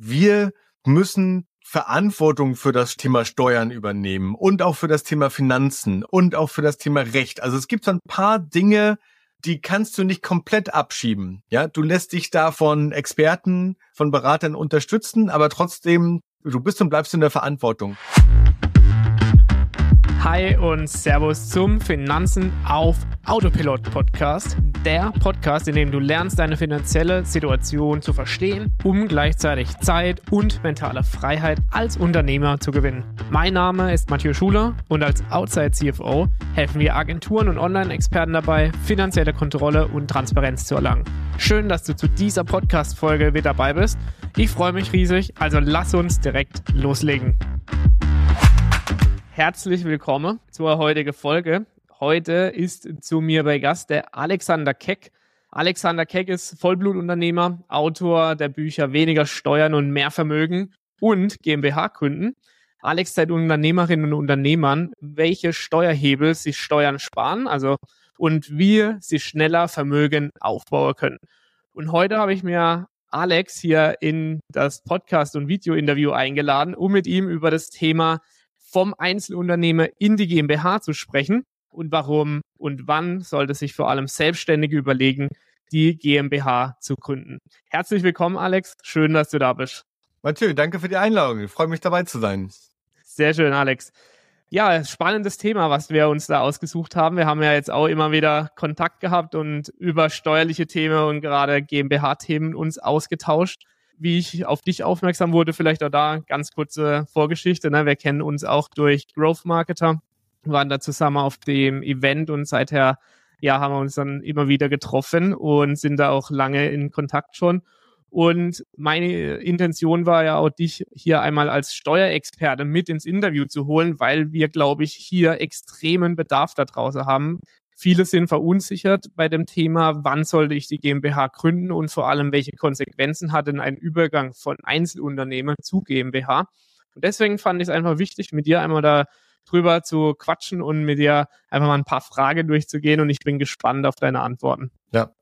wir müssen Verantwortung für das Thema Steuern übernehmen und auch für das Thema Finanzen und auch für das Thema Recht. Also es gibt so ein paar Dinge, die kannst du nicht komplett abschieben. Ja, du lässt dich da von Experten, von Beratern unterstützen, aber trotzdem, du bist und bleibst in der Verantwortung. Hi und Servus zum Finanzen auf Autopilot Podcast. Der Podcast, in dem du lernst, deine finanzielle Situation zu verstehen, um gleichzeitig Zeit und mentale Freiheit als Unternehmer zu gewinnen. Mein Name ist Matthieu Schuler und als Outside CFO helfen wir Agenturen und Online-Experten dabei, finanzielle Kontrolle und Transparenz zu erlangen. Schön, dass du zu dieser Podcast-Folge wieder dabei bist. Ich freue mich riesig, also lass uns direkt loslegen herzlich willkommen zur heutigen Folge. Heute ist zu mir bei Gast der Alexander Keck. Alexander Keck ist Vollblutunternehmer, Autor der Bücher Weniger Steuern und mehr Vermögen und GmbH gründen. Alex zeigt Unternehmerinnen und Unternehmern, welche Steuerhebel sie Steuern sparen, also und wie sie schneller Vermögen aufbauen können. Und heute habe ich mir Alex hier in das Podcast- und Video-Interview eingeladen, um mit ihm über das Thema vom Einzelunternehmer in die GmbH zu sprechen und warum und wann sollte sich vor allem Selbstständige überlegen, die GmbH zu gründen. Herzlich willkommen, Alex. Schön, dass du da bist. Mathieu, danke für die Einladung. Ich freue mich dabei zu sein. Sehr schön, Alex. Ja, spannendes Thema, was wir uns da ausgesucht haben. Wir haben ja jetzt auch immer wieder Kontakt gehabt und über steuerliche Themen und gerade GmbH-Themen uns ausgetauscht wie ich auf dich aufmerksam wurde, vielleicht auch da ganz kurze Vorgeschichte. Ne? Wir kennen uns auch durch Growth Marketer, waren da zusammen auf dem Event und seither ja, haben wir uns dann immer wieder getroffen und sind da auch lange in Kontakt schon. Und meine Intention war ja auch, dich hier einmal als Steuerexperte mit ins Interview zu holen, weil wir, glaube ich, hier extremen Bedarf da draußen haben, Viele sind verunsichert bei dem Thema, wann sollte ich die GmbH gründen und vor allem, welche Konsequenzen hat denn ein Übergang von Einzelunternehmen zu GmbH. Und deswegen fand ich es einfach wichtig, mit dir einmal da drüber zu quatschen und mit dir einfach mal ein paar Fragen durchzugehen und ich bin gespannt auf deine Antworten. Ja.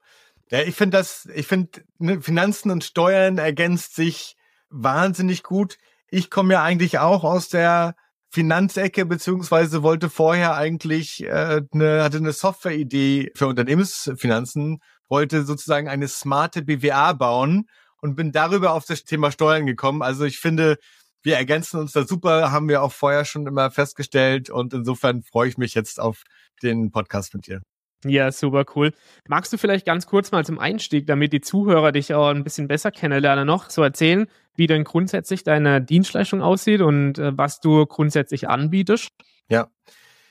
Ja, ich finde das, ich finde, ne, Finanzen und Steuern ergänzt sich wahnsinnig gut. Ich komme ja eigentlich auch aus der Finanzecke, beziehungsweise wollte vorher eigentlich äh, eine, hatte eine Software-Idee für Unternehmensfinanzen, wollte sozusagen eine smarte BWA bauen und bin darüber auf das Thema Steuern gekommen. Also ich finde, wir ergänzen uns da super, haben wir auch vorher schon immer festgestellt und insofern freue ich mich jetzt auf den Podcast mit dir. Ja, super cool. Magst du vielleicht ganz kurz mal zum Einstieg, damit die Zuhörer dich auch ein bisschen besser kennenlernen, noch so erzählen, wie denn grundsätzlich deine Dienstleistung aussieht und äh, was du grundsätzlich anbietest? Ja.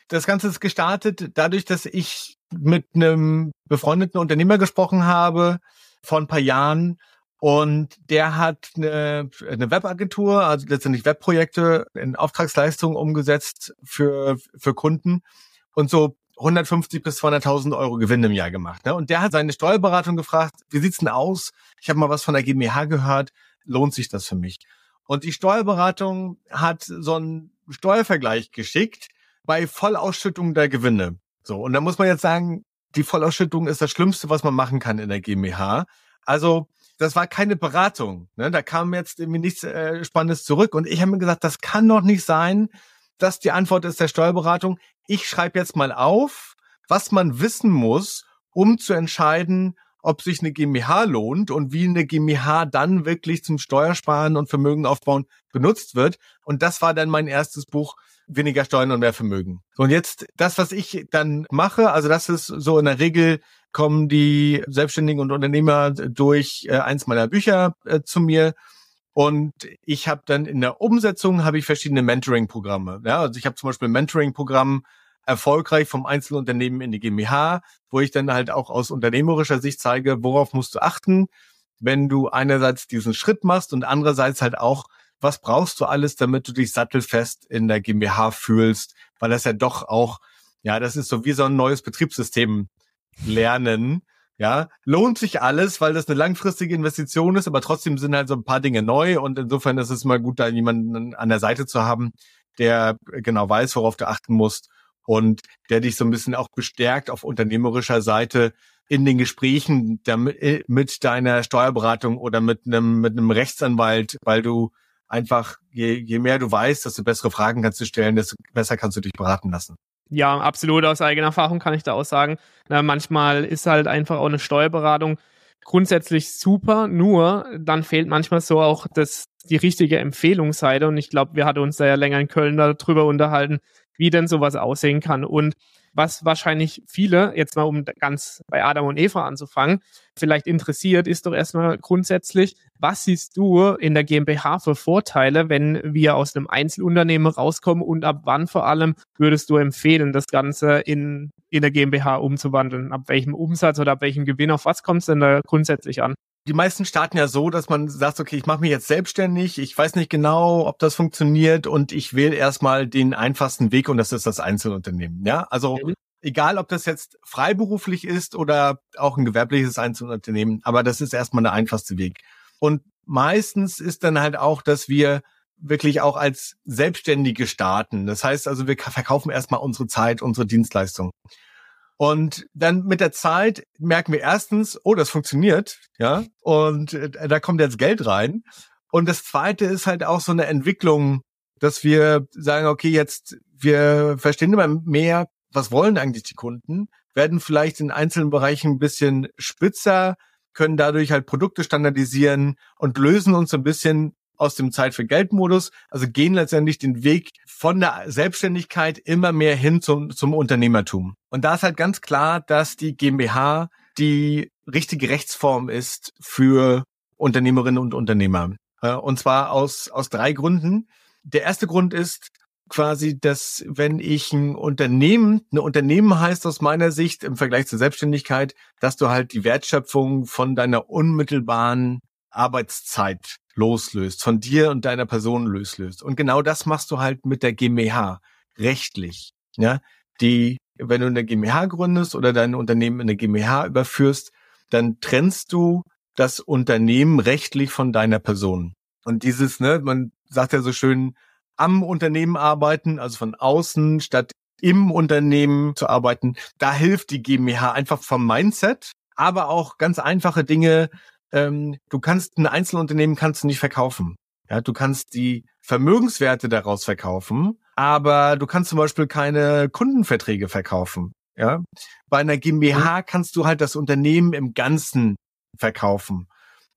Das Ganze ist gestartet dadurch, dass ich mit einem befreundeten Unternehmer gesprochen habe vor ein paar Jahren und der hat eine, eine Webagentur, also letztendlich Webprojekte in Auftragsleistungen umgesetzt für, für Kunden. Und so 150 bis 200.000 Euro Gewinn im Jahr gemacht. Ne? Und der hat seine Steuerberatung gefragt, wie sieht's denn aus? Ich habe mal was von der GmbH gehört, lohnt sich das für mich? Und die Steuerberatung hat so einen Steuervergleich geschickt bei Vollausschüttung der Gewinne. So, und da muss man jetzt sagen, die Vollausschüttung ist das Schlimmste, was man machen kann in der GmbH. Also das war keine Beratung. Ne? Da kam jetzt irgendwie nichts äh, Spannendes zurück. Und ich habe mir gesagt, das kann doch nicht sein, dass die Antwort ist der Steuerberatung. Ich schreibe jetzt mal auf, was man wissen muss, um zu entscheiden, ob sich eine GmbH lohnt und wie eine GmbH dann wirklich zum Steuersparen und Vermögen aufbauen benutzt wird. Und das war dann mein erstes Buch, weniger Steuern und mehr Vermögen. und jetzt das, was ich dann mache, also das ist so in der Regel kommen die Selbstständigen und Unternehmer durch äh, eins meiner Bücher äh, zu mir und ich habe dann in der Umsetzung habe ich verschiedene Mentoring-Programme. Ja, also ich habe zum Beispiel ein Mentoring-Programm erfolgreich vom Einzelunternehmen in die GmbH, wo ich dann halt auch aus unternehmerischer Sicht zeige, worauf musst du achten, wenn du einerseits diesen Schritt machst und andererseits halt auch, was brauchst du alles, damit du dich sattelfest in der GmbH fühlst, weil das ja doch auch, ja, das ist so wie so ein neues Betriebssystem lernen ja, lohnt sich alles, weil das eine langfristige Investition ist, aber trotzdem sind halt so ein paar Dinge neu und insofern ist es mal gut, da jemanden an der Seite zu haben, der genau weiß, worauf du achten musst und der dich so ein bisschen auch bestärkt auf unternehmerischer Seite in den Gesprächen äh, mit deiner Steuerberatung oder mit einem, mit einem Rechtsanwalt, weil du einfach, je, je mehr du weißt, desto bessere Fragen kannst du stellen, desto besser kannst du dich beraten lassen. Ja, absolut. Aus eigener Erfahrung kann ich da auch sagen. Na, manchmal ist halt einfach auch eine Steuerberatung grundsätzlich super, nur dann fehlt manchmal so auch das, die richtige Empfehlungsseite. Und ich glaube, wir hatten uns da ja länger in Köln darüber unterhalten, wie denn sowas aussehen kann. Und was wahrscheinlich viele, jetzt mal um ganz bei Adam und Eva anzufangen, vielleicht interessiert, ist doch erstmal grundsätzlich, was siehst du in der GmbH für Vorteile, wenn wir aus einem Einzelunternehmen rauskommen und ab wann vor allem würdest du empfehlen, das Ganze in, in der GmbH umzuwandeln? Ab welchem Umsatz oder ab welchem Gewinn, auf was kommt es denn da grundsätzlich an? Die meisten starten ja so, dass man sagt, okay, ich mache mich jetzt selbstständig, ich weiß nicht genau, ob das funktioniert und ich wähle erstmal den einfachsten Weg und das ist das Einzelunternehmen. Ja, also mhm. egal, ob das jetzt freiberuflich ist oder auch ein gewerbliches Einzelunternehmen, aber das ist erstmal der einfachste Weg. Und meistens ist dann halt auch, dass wir wirklich auch als Selbstständige starten. Das heißt also, wir verkaufen erstmal unsere Zeit, unsere Dienstleistung. Und dann mit der Zeit merken wir erstens, oh, das funktioniert, ja, und äh, da kommt jetzt Geld rein. Und das zweite ist halt auch so eine Entwicklung, dass wir sagen, okay, jetzt, wir verstehen immer mehr, was wollen eigentlich die Kunden, werden vielleicht in einzelnen Bereichen ein bisschen spitzer, können dadurch halt Produkte standardisieren und lösen uns ein bisschen aus dem Zeit für Geld Modus, also gehen letztendlich den Weg von der Selbstständigkeit immer mehr hin zum, zum Unternehmertum. Und da ist halt ganz klar, dass die GmbH die richtige Rechtsform ist für Unternehmerinnen und Unternehmer. Und zwar aus, aus drei Gründen. Der erste Grund ist quasi, dass wenn ich ein Unternehmen, eine Unternehmen heißt aus meiner Sicht im Vergleich zur Selbstständigkeit, dass du halt die Wertschöpfung von deiner unmittelbaren Arbeitszeit loslöst, von dir und deiner Person loslöst. Und genau das machst du halt mit der GmbH, rechtlich. Ja, die, wenn du eine GmbH gründest oder dein Unternehmen in eine GmbH überführst, dann trennst du das Unternehmen rechtlich von deiner Person. Und dieses, ne, man sagt ja so schön, am Unternehmen arbeiten, also von außen statt im Unternehmen zu arbeiten, da hilft die GmbH einfach vom Mindset, aber auch ganz einfache Dinge ähm, du kannst ein Einzelunternehmen kannst du nicht verkaufen. Ja, du kannst die Vermögenswerte daraus verkaufen, aber du kannst zum Beispiel keine Kundenverträge verkaufen. Ja, bei einer GmbH mhm. kannst du halt das Unternehmen im Ganzen verkaufen.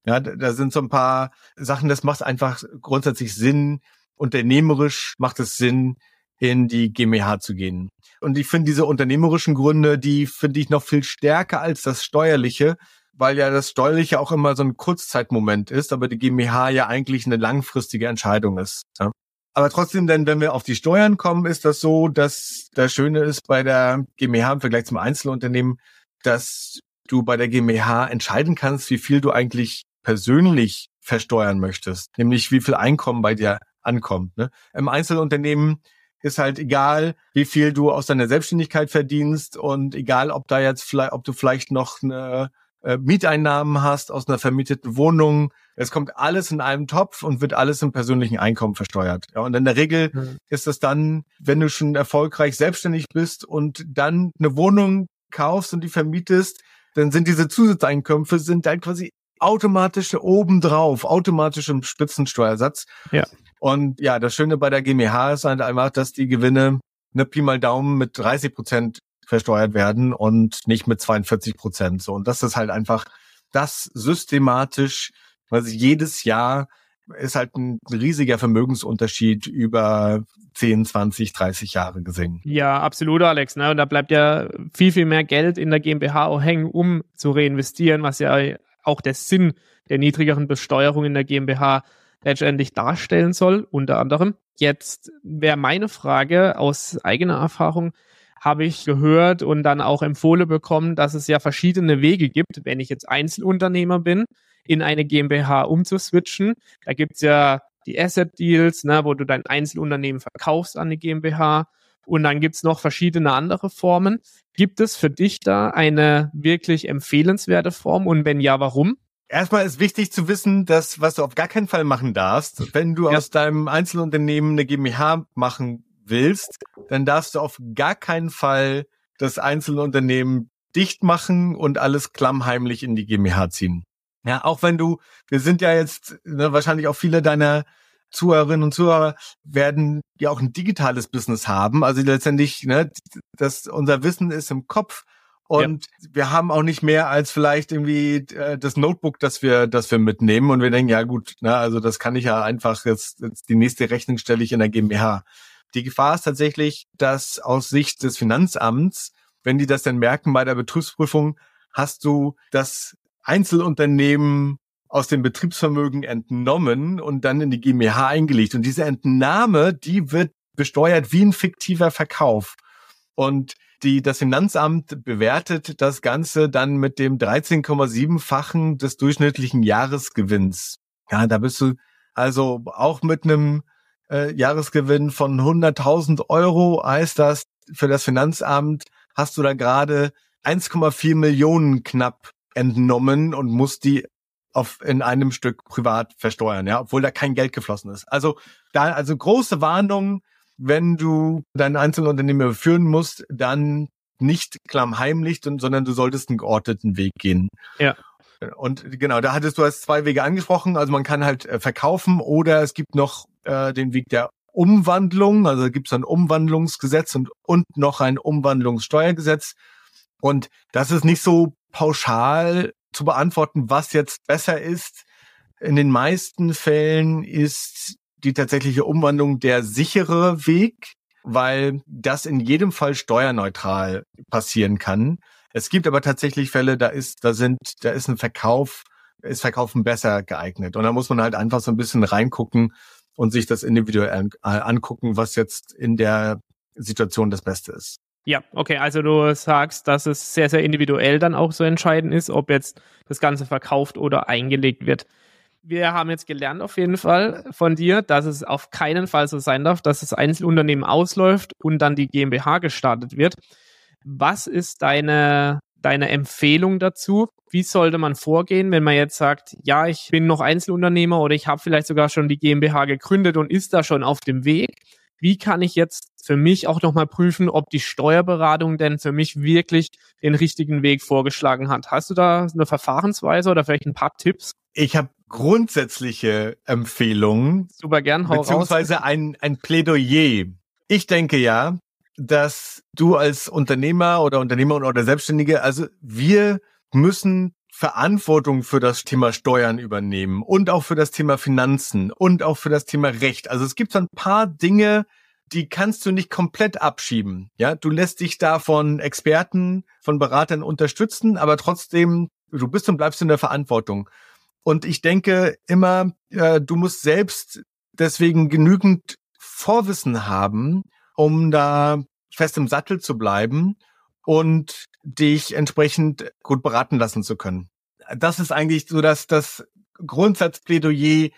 Ja, da sind so ein paar Sachen, das macht einfach grundsätzlich Sinn. Unternehmerisch macht es Sinn, in die GmbH zu gehen. Und ich finde diese unternehmerischen Gründe, die finde ich noch viel stärker als das steuerliche, weil ja das Steuerliche auch immer so ein Kurzzeitmoment ist, aber die GmbH ja eigentlich eine langfristige Entscheidung ist. Ja. Aber trotzdem, denn wenn wir auf die Steuern kommen, ist das so, dass das Schöne ist bei der GmbH im Vergleich zum Einzelunternehmen, dass du bei der GmbH entscheiden kannst, wie viel du eigentlich persönlich versteuern möchtest, nämlich wie viel Einkommen bei dir ankommt. Ne? Im Einzelunternehmen ist halt egal, wie viel du aus deiner Selbstständigkeit verdienst und egal, ob da jetzt vielleicht, ob du vielleicht noch eine äh, Mieteinnahmen hast aus einer vermieteten Wohnung. Es kommt alles in einem Topf und wird alles im persönlichen Einkommen versteuert. Ja, und in der Regel mhm. ist das dann, wenn du schon erfolgreich selbstständig bist und dann eine Wohnung kaufst und die vermietest, dann sind diese Zusatzeinkünfte sind dann quasi automatisch obendrauf, automatisch im Spitzensteuersatz. Ja. Und ja, das Schöne bei der GmbH ist halt einfach, dass die Gewinne ne Pi mal Daumen mit 30 Prozent versteuert werden und nicht mit 42 Prozent. So, und das ist halt einfach das systematisch, weil sie jedes Jahr ist halt ein riesiger Vermögensunterschied über 10, 20, 30 Jahre gesehen. Ja, absolut, Alex. Ne? Und da bleibt ja viel, viel mehr Geld in der GmbH auch hängen, um zu reinvestieren, was ja auch der Sinn der niedrigeren Besteuerung in der GmbH letztendlich darstellen soll, unter anderem. Jetzt wäre meine Frage aus eigener Erfahrung, habe ich gehört und dann auch empfohlen bekommen, dass es ja verschiedene Wege gibt, wenn ich jetzt Einzelunternehmer bin, in eine GmbH umzuswitchen. Da gibt's ja die Asset Deals, ne, wo du dein Einzelunternehmen verkaufst an die GmbH. Und dann gibt's noch verschiedene andere Formen. Gibt es für dich da eine wirklich empfehlenswerte Form? Und wenn ja, warum? Erstmal ist wichtig zu wissen, dass was du auf gar keinen Fall machen darfst, wenn du ja. aus deinem Einzelunternehmen eine GmbH machen willst, dann darfst du auf gar keinen Fall das Einzelunternehmen dicht machen und alles klammheimlich in die GmbH ziehen. Ja, auch wenn du, wir sind ja jetzt ne, wahrscheinlich auch viele deiner Zuhörerinnen und Zuhörer werden ja auch ein digitales Business haben. Also letztendlich, ne, das, unser Wissen ist im Kopf und ja. wir haben auch nicht mehr als vielleicht irgendwie äh, das Notebook, das wir, das wir mitnehmen und wir denken, ja gut, ne, also das kann ich ja einfach jetzt, jetzt die nächste Rechnung stelle ich in der GmbH. Die Gefahr ist tatsächlich, dass aus Sicht des Finanzamts, wenn die das dann merken bei der Betriebsprüfung, hast du das Einzelunternehmen aus dem Betriebsvermögen entnommen und dann in die GmbH eingelegt. Und diese Entnahme, die wird besteuert wie ein fiktiver Verkauf. Und die, das Finanzamt bewertet das Ganze dann mit dem 13,7-fachen des durchschnittlichen Jahresgewinns. Ja, da bist du also auch mit einem äh, Jahresgewinn von 100.000 Euro heißt das für das Finanzamt hast du da gerade 1,4 Millionen knapp entnommen und musst die auf, in einem Stück privat versteuern, ja, obwohl da kein Geld geflossen ist. Also da, also große Warnung, wenn du dein Einzelunternehmen führen musst, dann nicht klammheimlich, sondern du solltest einen geordneten Weg gehen. Ja. Und genau, da hattest du als zwei Wege angesprochen. Also man kann halt äh, verkaufen oder es gibt noch äh, den Weg der Umwandlung. Also gibt es ein Umwandlungsgesetz und, und noch ein Umwandlungssteuergesetz. Und das ist nicht so pauschal zu beantworten, was jetzt besser ist. In den meisten Fällen ist die tatsächliche Umwandlung der sichere Weg, weil das in jedem Fall steuerneutral passieren kann. Es gibt aber tatsächlich Fälle, da ist, da sind, da ist ein Verkauf, ist Verkaufen besser geeignet. Und da muss man halt einfach so ein bisschen reingucken und sich das individuell angucken, was jetzt in der Situation das Beste ist. Ja, okay, also du sagst, dass es sehr, sehr individuell dann auch so entscheidend ist, ob jetzt das Ganze verkauft oder eingelegt wird. Wir haben jetzt gelernt auf jeden Fall von dir, dass es auf keinen Fall so sein darf, dass das Einzelunternehmen ausläuft und dann die GmbH gestartet wird. Was ist deine, deine Empfehlung dazu? Wie sollte man vorgehen, wenn man jetzt sagt, ja, ich bin noch Einzelunternehmer oder ich habe vielleicht sogar schon die GmbH gegründet und ist da schon auf dem Weg? wie kann ich jetzt für mich auch nochmal prüfen, ob die Steuerberatung denn für mich wirklich den richtigen Weg vorgeschlagen hat. Hast du da eine Verfahrensweise oder vielleicht ein paar Tipps? Ich habe grundsätzliche Empfehlungen. Super gern, hau Beziehungsweise raus. ein, ein Plädoyer. Ich denke ja, dass du als Unternehmer oder Unternehmer oder Selbstständige, also wir müssen Verantwortung für das Thema Steuern übernehmen und auch für das Thema Finanzen und auch für das Thema Recht. Also es gibt so ein paar Dinge, die kannst du nicht komplett abschieben. Ja, du lässt dich da von Experten, von Beratern unterstützen, aber trotzdem, du bist und bleibst in der Verantwortung. Und ich denke immer, äh, du musst selbst deswegen genügend Vorwissen haben, um da fest im Sattel zu bleiben und dich entsprechend gut beraten lassen zu können. Das ist eigentlich so dass das Grundsatzplädoyer.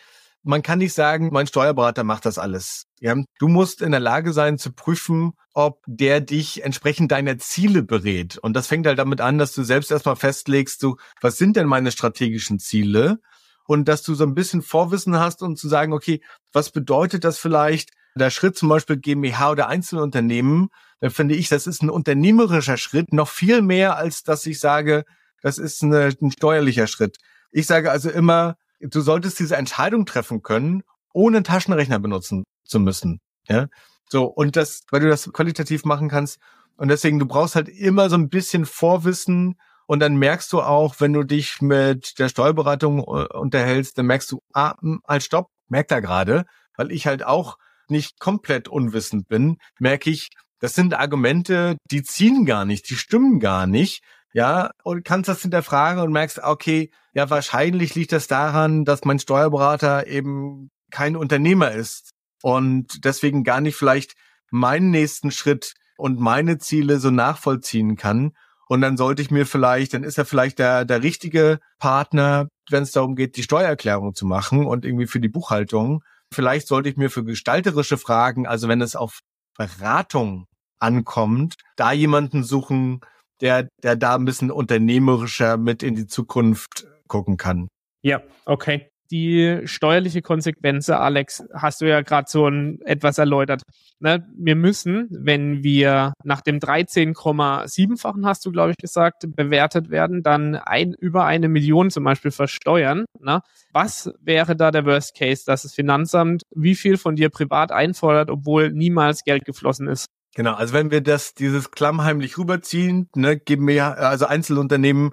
Man kann nicht sagen, mein Steuerberater macht das alles. Ja, du musst in der Lage sein zu prüfen, ob der dich entsprechend deiner Ziele berät. Und das fängt halt damit an, dass du selbst erstmal festlegst, du, was sind denn meine strategischen Ziele? Und dass du so ein bisschen Vorwissen hast, um zu sagen, okay, was bedeutet das vielleicht? Der Schritt zum Beispiel GmbH oder Einzelunternehmen, dann finde ich, das ist ein unternehmerischer Schritt, noch viel mehr, als dass ich sage, das ist eine, ein steuerlicher Schritt. Ich sage also immer, du solltest diese Entscheidung treffen können, ohne einen Taschenrechner benutzen zu müssen. Ja, so und das, weil du das qualitativ machen kannst. Und deswegen, du brauchst halt immer so ein bisschen Vorwissen und dann merkst du auch, wenn du dich mit der Steuerberatung äh, unterhältst, dann merkst du, ah, hm, halt stopp, merkt er gerade, weil ich halt auch nicht komplett unwissend bin, merke ich, das sind Argumente, die ziehen gar nicht, die stimmen gar nicht. Ja, und kannst das hinterfragen und merkst, okay, ja, wahrscheinlich liegt das daran, dass mein Steuerberater eben kein Unternehmer ist und deswegen gar nicht vielleicht meinen nächsten Schritt und meine Ziele so nachvollziehen kann. Und dann sollte ich mir vielleicht, dann ist er vielleicht der, der richtige Partner, wenn es darum geht, die Steuererklärung zu machen und irgendwie für die Buchhaltung. Vielleicht sollte ich mir für gestalterische Fragen, also wenn es auf Beratung ankommt, da jemanden suchen, der, der da ein bisschen unternehmerischer mit in die Zukunft gucken kann. Ja, okay. die steuerliche Konsequenz, Alex, hast du ja gerade so ein, etwas erläutert. Ne? Wir müssen, wenn wir nach dem 13,7-fachen, hast du, glaube ich, gesagt, bewertet werden, dann ein, über eine Million zum Beispiel versteuern. Ne? Was wäre da der Worst Case, dass das Finanzamt wie viel von dir privat einfordert, obwohl niemals Geld geflossen ist? Genau, also wenn wir das, dieses klammheimlich rüberziehen, ne, geben wir, also Einzelunternehmen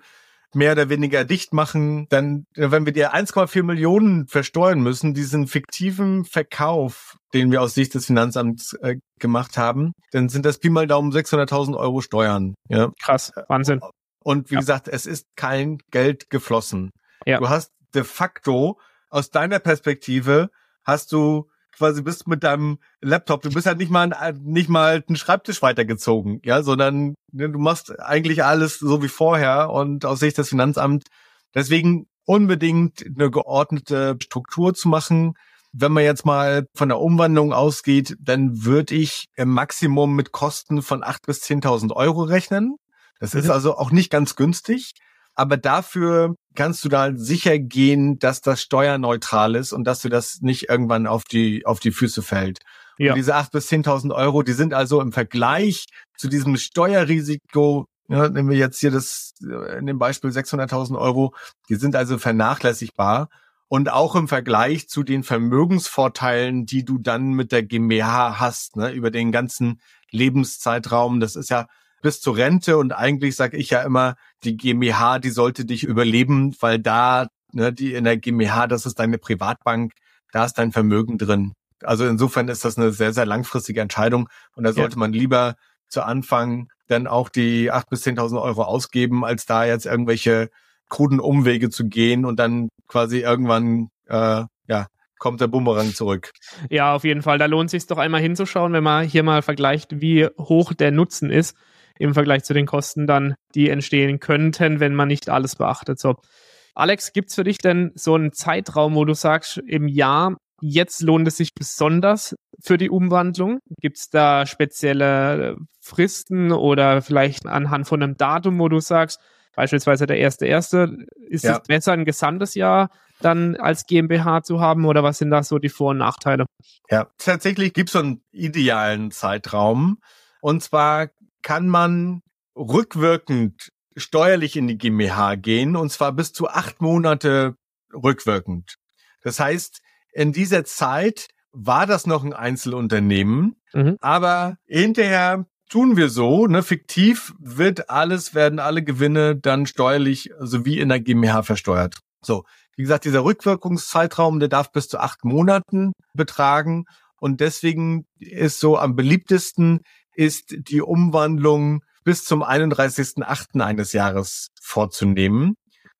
mehr oder weniger dicht machen, dann, wenn wir dir 1,4 Millionen versteuern müssen, diesen fiktiven Verkauf, den wir aus Sicht des Finanzamts äh, gemacht haben, dann sind das Pi mal Daumen 600.000 Euro Steuern. Ja. Krass, Wahnsinn. Und wie ja. gesagt, es ist kein Geld geflossen. Ja. Du hast de facto aus deiner Perspektive hast du quasi bist mit deinem Laptop, du bist halt nicht mal nicht mal einen Schreibtisch weitergezogen, ja, sondern ne, du machst eigentlich alles so wie vorher und aus Sicht des Finanzamts deswegen unbedingt eine geordnete Struktur zu machen. Wenn man jetzt mal von der Umwandlung ausgeht, dann würde ich im Maximum mit Kosten von acht bis zehntausend Euro rechnen. Das ist mhm. also auch nicht ganz günstig aber dafür kannst du da sicher gehen, dass das steuerneutral ist und dass du das nicht irgendwann auf die, auf die Füße fällt. Ja. Und diese acht bis zehntausend Euro, die sind also im Vergleich zu diesem Steuerrisiko, ja, nehmen wir jetzt hier das, in dem Beispiel 600.000 Euro, die sind also vernachlässigbar. Und auch im Vergleich zu den Vermögensvorteilen, die du dann mit der GmbH hast, ne, über den ganzen Lebenszeitraum. Das ist ja bis zur Rente und eigentlich sage ich ja immer, die GmbH, die sollte dich überleben, weil da, ne, die in der GmbH, das ist deine Privatbank, da ist dein Vermögen drin. Also insofern ist das eine sehr, sehr langfristige Entscheidung und da sollte ja. man lieber zu Anfang dann auch die acht bis zehntausend Euro ausgeben, als da jetzt irgendwelche kruden Umwege zu gehen und dann quasi irgendwann äh, ja kommt der Bumerang zurück. Ja, auf jeden Fall. Da lohnt sich doch einmal hinzuschauen, wenn man hier mal vergleicht, wie hoch der Nutzen ist im Vergleich zu den Kosten dann, die entstehen könnten, wenn man nicht alles beachtet. So. Alex, gibt's für dich denn so einen Zeitraum, wo du sagst, im Jahr, jetzt lohnt es sich besonders für die Umwandlung? Gibt's da spezielle Fristen oder vielleicht anhand von einem Datum, wo du sagst, beispielsweise der erste erste, ist ja. es besser, ein gesamtes Jahr dann als GmbH zu haben oder was sind da so die Vor- und Nachteile? Ja, tatsächlich gibt's so einen idealen Zeitraum. Und zwar kann man rückwirkend steuerlich in die GmbH gehen und zwar bis zu acht Monate rückwirkend. Das heißt, in dieser Zeit war das noch ein Einzelunternehmen, mhm. aber hinterher tun wir so, ne, fiktiv wird alles, werden alle Gewinne dann steuerlich sowie in der GmbH versteuert. So, wie gesagt, dieser Rückwirkungszeitraum, der darf bis zu acht Monaten betragen und deswegen ist so am beliebtesten ist die Umwandlung bis zum 31.8. eines Jahres vorzunehmen,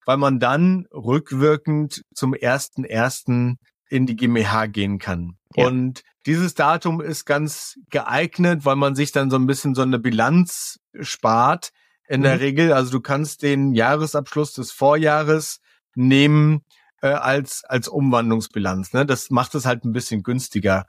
weil man dann rückwirkend zum 1.1. in die GmbH gehen kann. Ja. Und dieses Datum ist ganz geeignet, weil man sich dann so ein bisschen so eine Bilanz spart. In mhm. der Regel, also du kannst den Jahresabschluss des Vorjahres nehmen äh, als als Umwandlungsbilanz. Ne? Das macht es halt ein bisschen günstiger.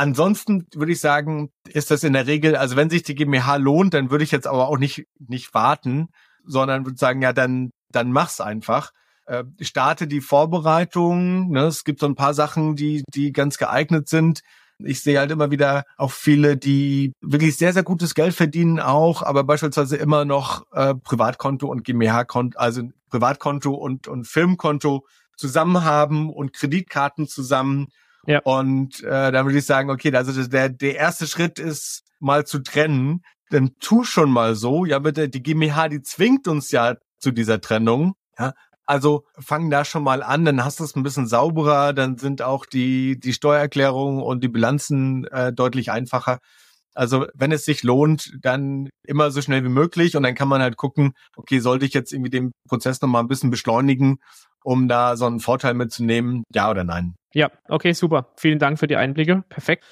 Ansonsten würde ich sagen, ist das in der Regel, also wenn sich die GmbH lohnt, dann würde ich jetzt aber auch nicht, nicht warten, sondern würde sagen, ja, dann, dann mach's einfach. Äh, starte die Vorbereitung. Ne? Es gibt so ein paar Sachen, die, die ganz geeignet sind. Ich sehe halt immer wieder auch viele, die wirklich sehr, sehr gutes Geld verdienen auch, aber beispielsweise immer noch äh, Privatkonto und GmbH-Konto, also Privatkonto und, und Firmenkonto zusammen haben und Kreditkarten zusammen ja. Und äh, dann würde ich sagen, okay, also der, der erste Schritt ist mal zu trennen. Dann tu schon mal so. Ja, bitte, die GmbH, die zwingt uns ja zu dieser Trennung. Ja, also fang da schon mal an, dann hast du es ein bisschen sauberer, dann sind auch die, die Steuererklärungen und die Bilanzen äh, deutlich einfacher. Also wenn es sich lohnt, dann immer so schnell wie möglich und dann kann man halt gucken, okay, sollte ich jetzt irgendwie den Prozess nochmal ein bisschen beschleunigen, um da so einen Vorteil mitzunehmen, ja oder nein? Ja, okay, super. Vielen Dank für die Einblicke. Perfekt.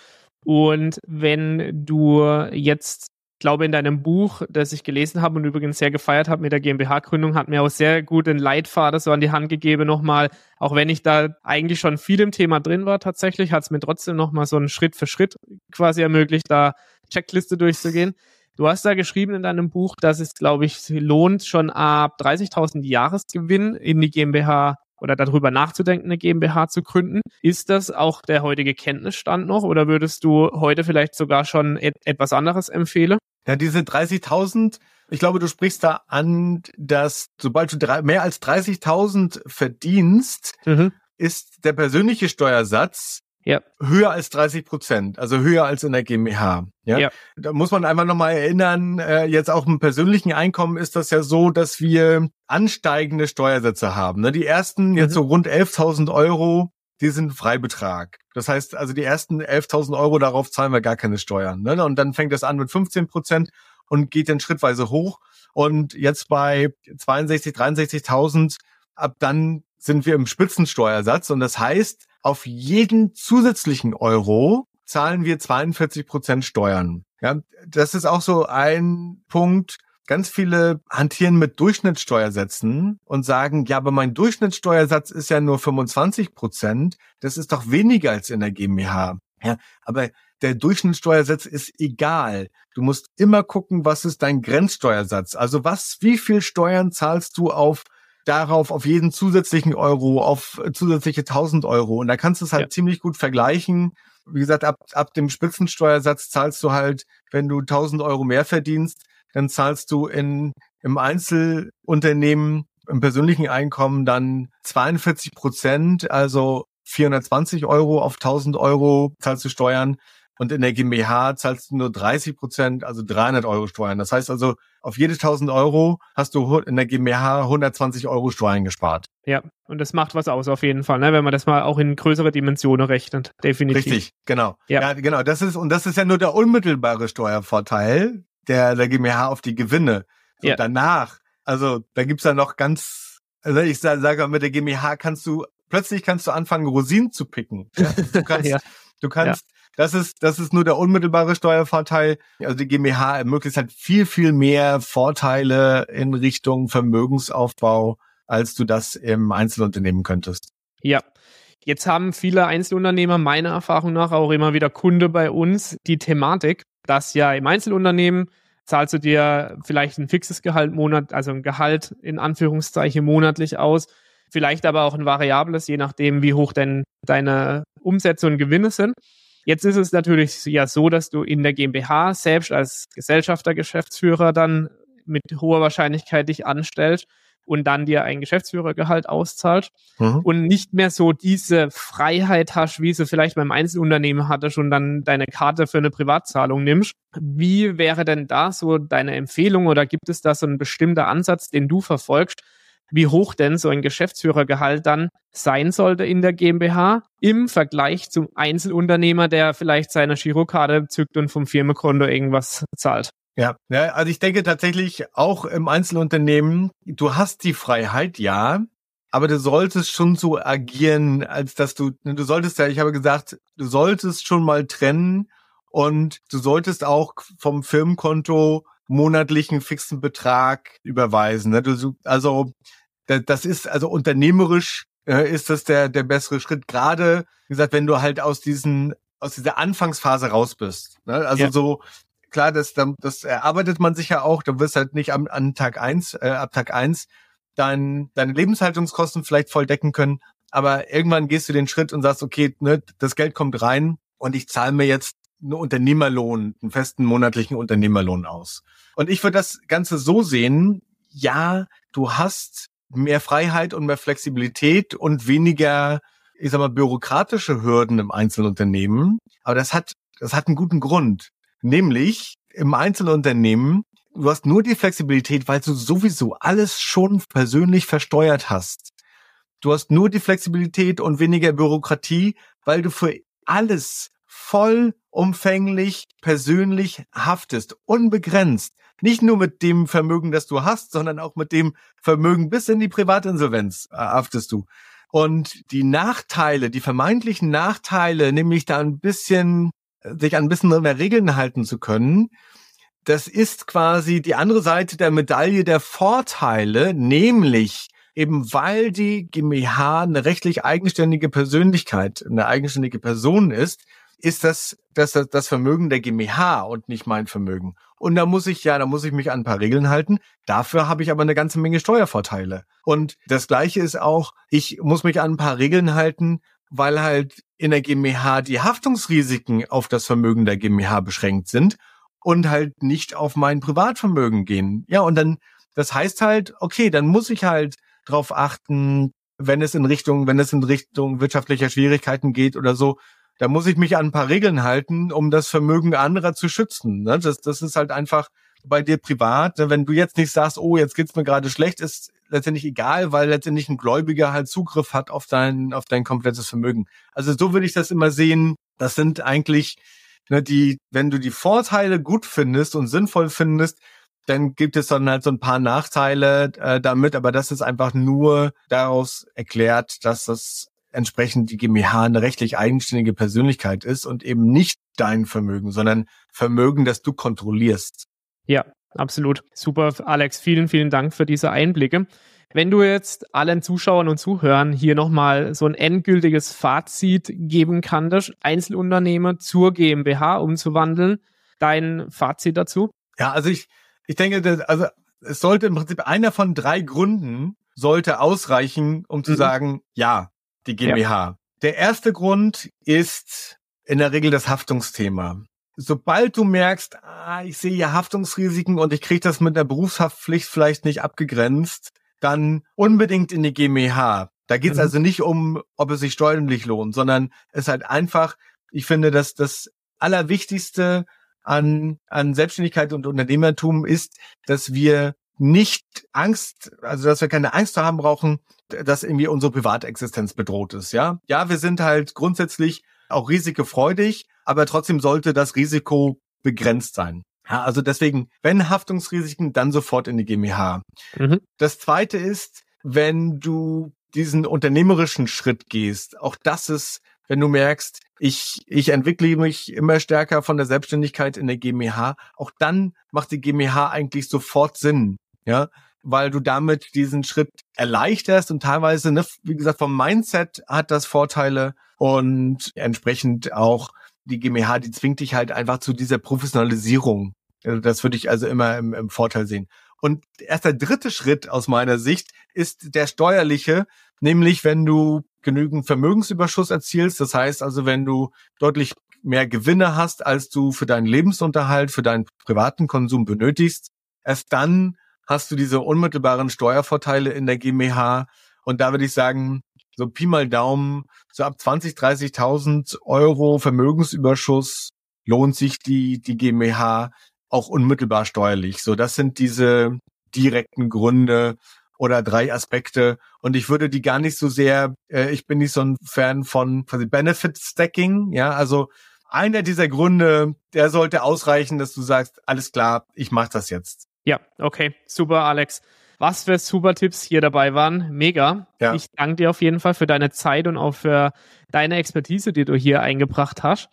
Und wenn du jetzt glaube, in deinem Buch, das ich gelesen habe und übrigens sehr gefeiert habe mit der GmbH-Gründung, hat mir auch sehr gut den Leitfaden so an die Hand gegeben nochmal. Auch wenn ich da eigentlich schon viel im Thema drin war, tatsächlich hat es mir trotzdem nochmal so einen Schritt für Schritt quasi ermöglicht, da Checkliste durchzugehen. Du hast da geschrieben in deinem Buch, dass es, glaube ich, lohnt, schon ab 30.000 Jahresgewinn in die GmbH oder darüber nachzudenken, eine GmbH zu gründen. Ist das auch der heutige Kenntnisstand noch oder würdest du heute vielleicht sogar schon et etwas anderes empfehlen? Ja, diese 30.000, ich glaube, du sprichst da an, dass sobald du drei, mehr als 30.000 verdienst, mhm. ist der persönliche Steuersatz ja. höher als 30 Prozent, also höher als in der GmbH. Ja? ja. Da muss man einfach nochmal erinnern, äh, jetzt auch im persönlichen Einkommen ist das ja so, dass wir ansteigende Steuersätze haben. Ne? Die ersten, jetzt mhm. so rund 11.000 Euro, die sind Freibetrag. Das heißt, also die ersten 11.000 Euro, darauf zahlen wir gar keine Steuern. Ne? Und dann fängt das an mit 15 Prozent und geht dann schrittweise hoch. Und jetzt bei 62, 63.000, ab dann sind wir im Spitzensteuersatz. Und das heißt, auf jeden zusätzlichen Euro zahlen wir 42 Prozent Steuern. Ja, das ist auch so ein Punkt. Ganz viele hantieren mit Durchschnittssteuersätzen und sagen, ja, aber mein Durchschnittssteuersatz ist ja nur 25 Prozent. Das ist doch weniger als in der GmbH. Ja, aber der Durchschnittssteuersatz ist egal. Du musst immer gucken, was ist dein Grenzsteuersatz? Also was, wie viel Steuern zahlst du auf darauf auf jeden zusätzlichen Euro, auf zusätzliche 1000 Euro. Und da kannst du es halt ja. ziemlich gut vergleichen. Wie gesagt, ab, ab dem Spitzensteuersatz zahlst du halt, wenn du 1000 Euro mehr verdienst, dann zahlst du in, im Einzelunternehmen, im persönlichen Einkommen dann 42 Prozent, also 420 Euro auf 1000 Euro zahlst du Steuern. Und in der GmbH zahlst du nur 30 Prozent, also 300 Euro Steuern. Das heißt also, auf jede 1000 Euro hast du in der GmbH 120 Euro Steuern gespart. Ja, und das macht was aus auf jeden Fall, ne? wenn man das mal auch in größere Dimensionen rechnet. Definitiv. Richtig, genau. Ja. ja, genau. Das ist, und das ist ja nur der unmittelbare Steuervorteil der, der GmbH auf die Gewinne. So ja. danach, also da gibt's ja noch ganz, also ich sage sag mit der GmbH kannst du, plötzlich kannst du anfangen, Rosinen zu picken. Ja? Du kannst, ja. du kannst das ist, das ist nur der unmittelbare Steuervorteil. Also die GmbH ermöglicht halt viel, viel mehr Vorteile in Richtung Vermögensaufbau, als du das im Einzelunternehmen könntest. Ja. Jetzt haben viele Einzelunternehmer meiner Erfahrung nach auch immer wieder Kunde bei uns die Thematik, dass ja im Einzelunternehmen zahlst du dir vielleicht ein fixes Gehalt Monat, also ein Gehalt in Anführungszeichen monatlich aus, vielleicht aber auch ein variables, je nachdem, wie hoch denn deine Umsätze und Gewinne sind. Jetzt ist es natürlich ja so, dass du in der GmbH selbst als Gesellschafter, Geschäftsführer dann mit hoher Wahrscheinlichkeit dich anstellst und dann dir ein Geschäftsführergehalt auszahlt mhm. und nicht mehr so diese Freiheit hast, wie sie vielleicht beim Einzelunternehmen hattest und dann deine Karte für eine Privatzahlung nimmst. Wie wäre denn da so deine Empfehlung oder gibt es da so einen bestimmten Ansatz, den du verfolgst, wie hoch denn so ein Geschäftsführergehalt dann sein sollte in der GmbH im Vergleich zum Einzelunternehmer, der vielleicht seine Girokarte zückt und vom Firmenkonto irgendwas zahlt. Ja, ja, also ich denke tatsächlich auch im Einzelunternehmen, du hast die Freiheit, ja, aber du solltest schon so agieren, als dass du, du solltest ja, ich habe gesagt, du solltest schon mal trennen und du solltest auch vom Firmenkonto monatlichen fixen Betrag überweisen. Ne? Also das ist also unternehmerisch äh, ist das der der bessere Schritt. Gerade wie gesagt, wenn du halt aus diesen aus dieser Anfangsphase raus bist. Ne? Also ja. so klar, das das erarbeitet man sich ja auch. Du wirst halt nicht am an Tag eins äh, ab Tag eins dein, deine Lebenshaltungskosten vielleicht voll decken können, aber irgendwann gehst du den Schritt und sagst, okay, ne, das Geld kommt rein und ich zahle mir jetzt einen Unternehmerlohn, einen festen monatlichen Unternehmerlohn aus. Und ich würde das Ganze so sehen, ja, du hast mehr Freiheit und mehr Flexibilität und weniger, ich sag mal, bürokratische Hürden im Einzelunternehmen. Aber das hat, das hat einen guten Grund. Nämlich im Einzelunternehmen, du hast nur die Flexibilität, weil du sowieso alles schon persönlich versteuert hast. Du hast nur die Flexibilität und weniger Bürokratie, weil du für alles vollumfänglich persönlich haftest, unbegrenzt. Nicht nur mit dem Vermögen, das du hast, sondern auch mit dem Vermögen bis in die Privatinsolvenz äh, haftest du. Und die Nachteile, die vermeintlichen Nachteile, nämlich da ein bisschen, sich ein bisschen mehr Regeln halten zu können, das ist quasi die andere Seite der Medaille der Vorteile, nämlich eben weil die GmbH eine rechtlich eigenständige Persönlichkeit, eine eigenständige Person ist, ist das, das, das Vermögen der GmbH und nicht mein Vermögen. Und da muss ich ja, da muss ich mich an ein paar Regeln halten. Dafür habe ich aber eine ganze Menge Steuervorteile. Und das Gleiche ist auch, ich muss mich an ein paar Regeln halten, weil halt in der GmbH die Haftungsrisiken auf das Vermögen der GmbH beschränkt sind und halt nicht auf mein Privatvermögen gehen. Ja, und dann, das heißt halt, okay, dann muss ich halt drauf achten, wenn es in Richtung, wenn es in Richtung wirtschaftlicher Schwierigkeiten geht oder so, da muss ich mich an ein paar Regeln halten, um das Vermögen anderer zu schützen. Ne? Das, das ist halt einfach bei dir privat. Ne? Wenn du jetzt nicht sagst, oh, jetzt geht's mir gerade schlecht, ist letztendlich egal, weil letztendlich ein Gläubiger halt Zugriff hat auf dein, auf dein komplettes Vermögen. Also so würde ich das immer sehen. Das sind eigentlich ne, die, wenn du die Vorteile gut findest und sinnvoll findest, dann gibt es dann halt so ein paar Nachteile äh, damit, aber das ist einfach nur daraus erklärt, dass das entsprechend die GmbH eine rechtlich eigenständige Persönlichkeit ist und eben nicht dein Vermögen, sondern Vermögen, das du kontrollierst. Ja, absolut. Super, Alex. Vielen, vielen Dank für diese Einblicke. Wenn du jetzt allen Zuschauern und Zuhörern hier nochmal so ein endgültiges Fazit geben kannst, Einzelunternehmer zur GmbH umzuwandeln, dein Fazit dazu? Ja, also ich, ich denke, dass, also es sollte im Prinzip einer von drei Gründen sollte ausreichen, um zu mhm. sagen, ja, die GmbH. Ja. Der erste Grund ist in der Regel das Haftungsthema. Sobald du merkst, ah, ich sehe hier Haftungsrisiken und ich kriege das mit der Berufshaftpflicht vielleicht nicht abgegrenzt, dann unbedingt in die GmbH. Da geht es mhm. also nicht um, ob es sich steuerlich lohnt, sondern es ist halt einfach, ich finde, dass das Allerwichtigste an, an Selbstständigkeit und Unternehmertum ist, dass wir nicht Angst, also dass wir keine Angst haben brauchen, dass irgendwie unsere Privatexistenz bedroht ist, ja. Ja, wir sind halt grundsätzlich auch risikofreudig, aber trotzdem sollte das Risiko begrenzt sein. Ja, also deswegen, wenn Haftungsrisiken, dann sofort in die GmbH. Mhm. Das zweite ist, wenn du diesen unternehmerischen Schritt gehst, auch das ist, wenn du merkst, ich, ich entwickle mich immer stärker von der Selbstständigkeit in der GmbH, auch dann macht die GmbH eigentlich sofort Sinn, ja, weil du damit diesen Schritt erleichterst und teilweise, ne, wie gesagt, vom Mindset hat das Vorteile und entsprechend auch die GmbH, die zwingt dich halt einfach zu dieser Professionalisierung also das würde ich also immer im, im Vorteil sehen. Und erst der dritte Schritt aus meiner Sicht ist der steuerliche, nämlich wenn du genügend Vermögensüberschuss erzielst, das heißt also, wenn du deutlich mehr Gewinne hast, als du für deinen Lebensunterhalt, für deinen privaten Konsum benötigst, erst dann hast du diese unmittelbaren Steuervorteile in der GmbH. Und da würde ich sagen, so Pi mal Daumen, so ab 20, 30.000 Euro Vermögensüberschuss lohnt sich die, die GmbH auch unmittelbar steuerlich. So, das sind diese direkten Gründe oder drei Aspekte. Und ich würde die gar nicht so sehr, äh, ich bin nicht so ein Fan von quasi Benefit Stacking. Ja, also einer dieser Gründe, der sollte ausreichen, dass du sagst, alles klar, ich mache das jetzt. Ja, okay, super, Alex. Was für super Tipps hier dabei waren. Mega. Ja. Ich danke dir auf jeden Fall für deine Zeit und auch für deine Expertise, die du hier eingebracht hast.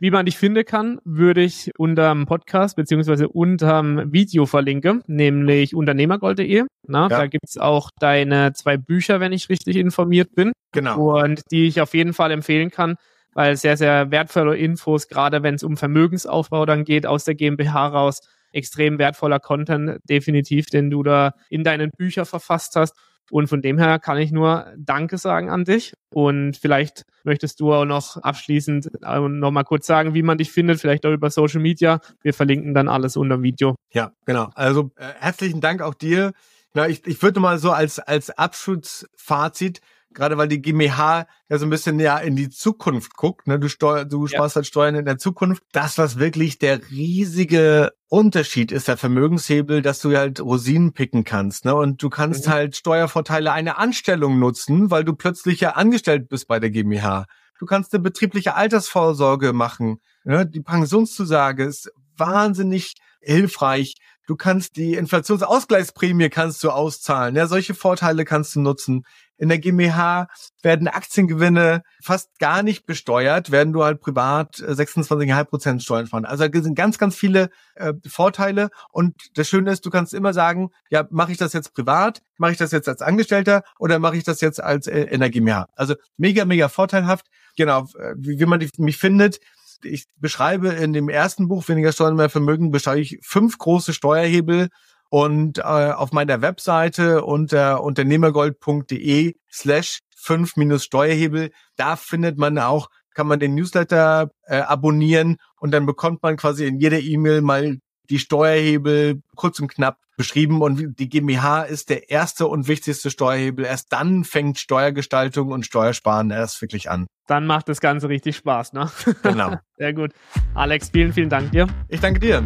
Wie man dich finden kann, würde ich unterm Podcast beziehungsweise unterm Video verlinken, nämlich unternehmergold.de. Ja. Da gibt's auch deine zwei Bücher, wenn ich richtig informiert bin. Genau. Und die ich auf jeden Fall empfehlen kann, weil sehr, sehr wertvolle Infos, gerade wenn es um Vermögensaufbau dann geht, aus der GmbH raus. Extrem wertvoller Content, definitiv, den du da in deinen Büchern verfasst hast. Und von dem her kann ich nur Danke sagen an dich. Und vielleicht möchtest du auch noch abschließend äh, noch mal kurz sagen, wie man dich findet, vielleicht auch über Social Media. Wir verlinken dann alles unter dem Video. Ja, genau. Also äh, herzlichen Dank auch dir. Na, ich, ich würde mal so als, als Abschlussfazit gerade weil die GmbH ja so ein bisschen ja in die Zukunft guckt, ne? Du steuer, du ja. sparst halt Steuern in der Zukunft. Das, was wirklich der riesige Unterschied ist, der Vermögenshebel, dass du halt Rosinen picken kannst, ne? Und du kannst mhm. halt Steuervorteile einer Anstellung nutzen, weil du plötzlich ja angestellt bist bei der GmbH. Du kannst eine betriebliche Altersvorsorge machen. Ne? Die Pensionszusage ist wahnsinnig hilfreich. Du kannst die Inflationsausgleichsprämie kannst du auszahlen. Ja, solche Vorteile kannst du nutzen. In der GmbH werden Aktiengewinne fast gar nicht besteuert, werden du halt privat 26,5 äh, Prozent Steuern fahren. Also da sind ganz, ganz viele äh, Vorteile. Und das Schöne ist, du kannst immer sagen, ja, mache ich das jetzt privat, mache ich das jetzt als Angestellter oder mache ich das jetzt als äh, in der GmbH? Also mega, mega vorteilhaft. Genau, äh, wie, wie man mich findet. Ich beschreibe in dem ersten Buch Weniger Steuern, mehr Vermögen, beschreibe ich fünf große Steuerhebel und äh, auf meiner Webseite unter unternehmergold.de slash fünf minus Steuerhebel, da findet man auch kann man den Newsletter äh, abonnieren und dann bekommt man quasi in jeder E-Mail mal die Steuerhebel kurz und knapp beschrieben und die GmbH ist der erste und wichtigste Steuerhebel. Erst dann fängt Steuergestaltung und Steuersparen erst wirklich an. Dann macht das Ganze richtig Spaß, ne? Genau. Sehr gut. Alex, vielen, vielen Dank dir. Ich danke dir.